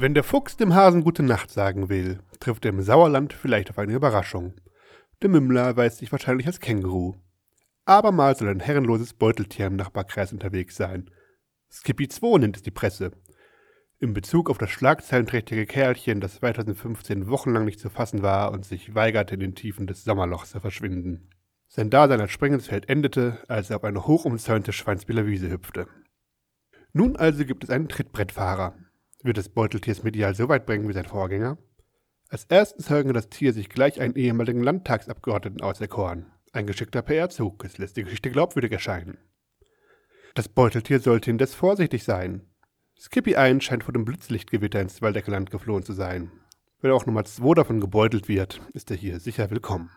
Wenn der Fuchs dem Hasen gute Nacht sagen will, trifft er im Sauerland vielleicht auf eine Überraschung. Der Mümmler weiß sich wahrscheinlich als Känguru. Abermals soll ein herrenloses Beuteltier im Nachbarkreis unterwegs sein. Skippy 2 nennt es die Presse. In Bezug auf das schlagzeilenträchtige Kerlchen, das 2015 wochenlang nicht zu fassen war und sich weigerte, in den Tiefen des Sommerlochs zu verschwinden. Sein Dasein als Springensfeld endete, als er auf eine hochumzäunte Schweinsbieler Wiese hüpfte. Nun also gibt es einen Trittbrettfahrer, wird das Beuteltier es medial so weit bringen wie sein Vorgänger? Als ersten Zeugen das Tier sich gleich einen ehemaligen Landtagsabgeordneten auserkoren. Ein geschickter PR-Zug, es lässt die Geschichte glaubwürdig erscheinen. Das Beuteltier sollte indes vorsichtig sein. Skippy 1 scheint vor dem Blitzlichtgewitter ins Waldeckerland geflohen zu sein. Wenn auch Nummer 2 davon gebeutelt wird, ist er hier sicher willkommen.